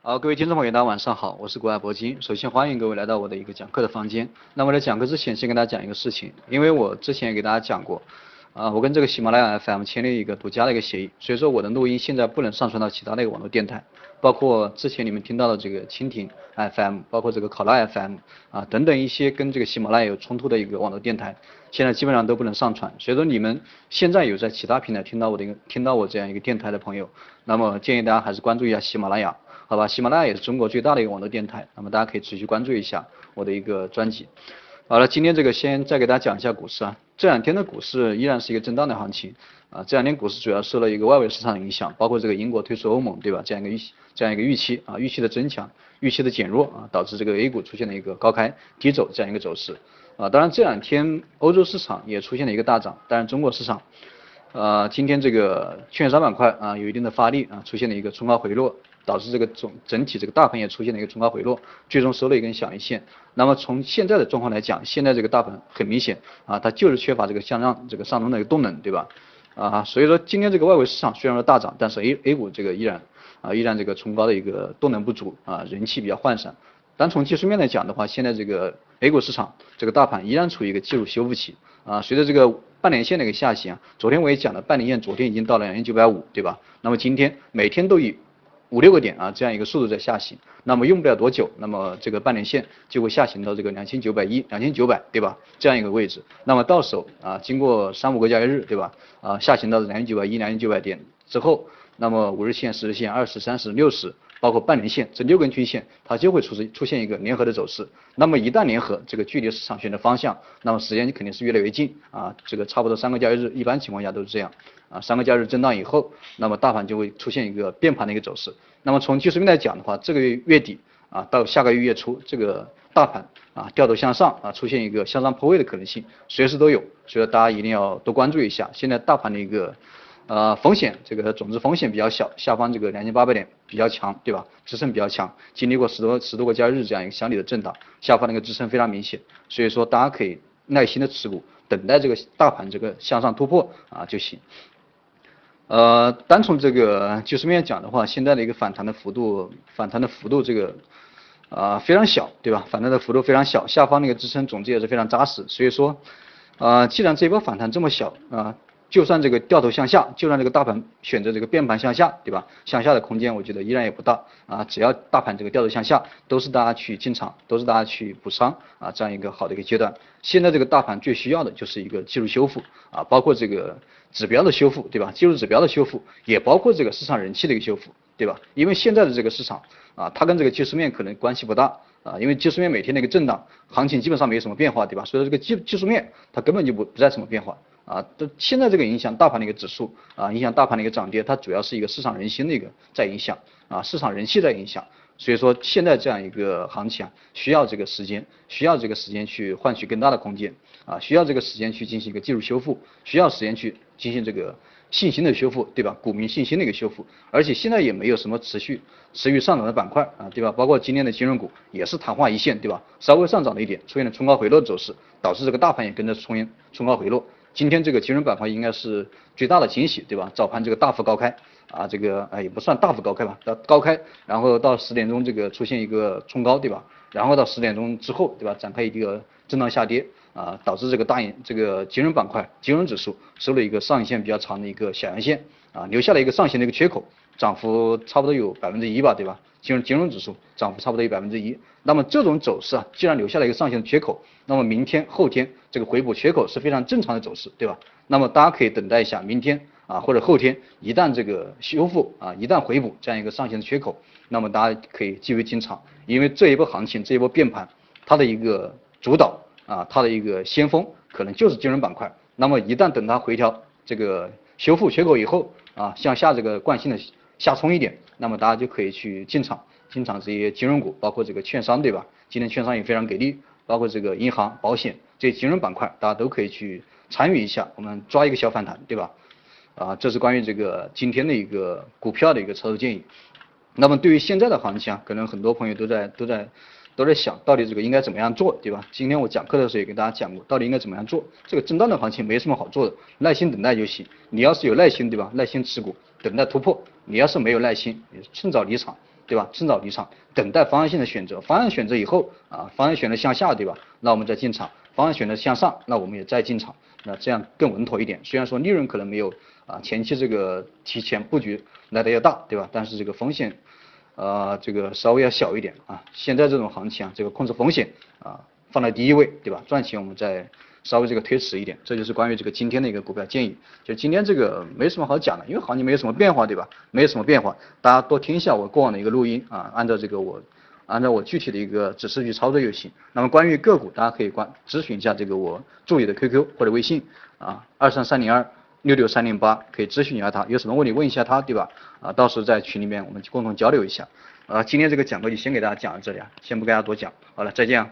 好，各位听众朋友，大家晚上好，我是国外铂金。首先欢迎各位来到我的一个讲课的房间。那么在讲课之前，先跟大家讲一个事情，因为我之前也给大家讲过，啊，我跟这个喜马拉雅 FM 签了一个独家的一个协议，所以说我的录音现在不能上传到其他的一个网络电台，包括之前你们听到的这个蜻蜓 FM，包括这个考拉 FM 啊等等一些跟这个喜马拉雅有冲突的一个网络电台，现在基本上都不能上传。所以说你们现在有在其他平台听到我的一个听到我这样一个电台的朋友，那么建议大家还是关注一下喜马拉雅。好吧，喜马拉雅也是中国最大的一个网络电台，那么大家可以持续关注一下我的一个专辑。好了，今天这个先再给大家讲一下股市啊，这两天的股市依然是一个震荡的行情啊，这两天股市主要受了一个外围市场的影响，包括这个英国退出欧盟，对吧？这样一个预这样一个预期啊，预期的增强，预期的减弱啊，导致这个 A 股出现了一个高开低走这样一个走势啊。当然这两天欧洲市场也出现了一个大涨，但是中国市场。呃，今天这个券商板块啊有一定的发力啊，出现了一个冲高回落，导致这个总整体这个大盘也出现了一个冲高回落，最终收了一根小阴线。那么从现在的状况来讲，现在这个大盘很明显啊，它就是缺乏这个向上这个上冲的一个动能，对吧？啊，所以说今天这个外围市场虽然说大涨，但是 A A 股这个依然啊依然这个冲高的一个动能不足啊，人气比较涣散。单从技术面来讲的话，现在这个 A 股市场这个大盘依然处于一个技术修复期啊，随着这个。半年线的一个下行，昨天我也讲了，半年线昨天已经到了两千九百五，对吧？那么今天每天都以五六个点啊这样一个速度在下行，那么用不了多久，那么这个半年线就会下行到这个两千九百一、两千九百，对吧？这样一个位置，那么到手啊，经过三五个交易日，对吧？啊，下行到两千九百一、两千九百点之后，那么五日线、十日线、二十、三十、六十。包括半年线这六根均线，它就会出现出现一个联合的走势。那么一旦联合，这个距离市场选择方向，那么时间肯定是越来越近啊。这个差不多三个交易日，一般情况下都是这样啊。三个交易日震荡以后，那么大盘就会出现一个变盘的一个走势。那么从技术面来讲的话，这个月月底啊到下个月月初，这个大盘啊掉头向上啊，出现一个向上破位的可能性，随时都有。所以大家一定要多关注一下现在大盘的一个。呃，风险这个总之风险比较小，下方这个两千八百点比较强，对吧？支撑比较强，经历过十多十多个交易日这样一个箱体的震荡，下方那个支撑非常明显，所以说大家可以耐心的持股，等待这个大盘这个向上突破啊就行。呃，单从这个技术面讲的话，现在的一个反弹的幅度，反弹的幅度这个啊非常小，对吧？反弹的幅度非常小，下方那个支撑总之也是非常扎实，所以说啊，既然这波反弹这么小啊。就算这个掉头向下，就算这个大盘选择这个变盘向下，对吧？向下的空间我觉得依然也不大啊。只要大盘这个掉头向下，都是大家去进场，都是大家去补仓啊，这样一个好的一个阶段。现在这个大盘最需要的就是一个技术修复啊，包括这个指标的修复，对吧？技术指标的修复，也包括这个市场人气的一个修复，对吧？因为现在的这个市场啊，它跟这个技术面可能关系不大啊，因为技术面每天的一个震荡，行情基本上没有什么变化，对吧？所以说这个技技术面它根本就不不在什么变化。啊，都现在这个影响大盘的一个指数啊，影响大盘的一个涨跌，它主要是一个市场人心的一个在影响啊，市场人气在影响，所以说现在这样一个行情啊，需要这个时间，需要这个时间去换取更大的空间啊，需要这个时间去进行一个技术修复，需要时间去进行这个信心的修复，对吧？股民信心的一个修复，而且现在也没有什么持续持续上涨的板块啊，对吧？包括今天的金融股也是昙花一现，对吧？稍微上涨了一点，出现了冲高回落走势，导致这个大盘也跟着冲冲高回落。今天这个金融板块应该是最大的惊喜，对吧？早盘这个大幅高开啊，这个啊也不算大幅高开吧，到高开，然后到十点钟这个出现一个冲高，对吧？然后到十点钟之后，对吧？展开一个震荡下跌啊，导致这个大银这个金融板块金融指数收了一个上影线比较长的一个小阳线啊，留下了一个上行的一个缺口，涨幅差不多有百分之一吧，对吧？金融金融指数涨幅差不多有百分之一。那么这种走势啊，既然留下了一个上行的缺口，那么明天后天这个回补缺口是非常正常的走势，对吧？那么大家可以等待一下，明天啊或者后天一旦这个修复啊，一旦回补这样一个上行的缺口，那么大家可以继续进场，因为这一波行情这一波变盘，它的一个主导啊，它的一个先锋可能就是金融板块。那么一旦等它回调这个修复缺口以后啊，向下这个惯性的下冲一点，那么大家就可以去进场。进场这些金融股，包括这个券商，对吧？今天券商也非常给力，包括这个银行、保险这些金融板块，大家都可以去参与一下，我们抓一个小反弹，对吧？啊，这是关于这个今天的一个股票的一个操作建议。那么对于现在的行情啊，可能很多朋友都在都在都在想到底这个应该怎么样做，对吧？今天我讲课的时候也跟大家讲过，到底应该怎么样做。这个震荡的行情没什么好做的，耐心等待就行。你要是有耐心，对吧？耐心持股，等待突破。你要是没有耐心，趁早离场。对吧？趁早离场，等待方向性的选择，方向选择以后啊，方向选择向下，对吧？那我们再进场，方向选择向上，那我们也再进场，那这样更稳妥一点。虽然说利润可能没有啊前期这个提前布局来的要大，对吧？但是这个风险呃这个稍微要小一点啊。现在这种行情啊，这个控制风险啊放在第一位，对吧？赚钱我们再。稍微这个推迟一点，这就是关于这个今天的一个股票建议。就今天这个没什么好讲的，因为行情没有什么变化，对吧？没有什么变化，大家多听一下我过往的一个录音啊，按照这个我按照我具体的一个指示去操作就行。那么关于个股，大家可以关咨询一下这个我助理的 QQ 或者微信啊，二三三零二六六三零八，可以咨询一下他，有什么问题问一下他，对吧？啊，到时候在群里面我们共同交流一下。啊，今天这个讲课就先给大家讲到这里啊，先不跟大家多讲，好了，再见啊。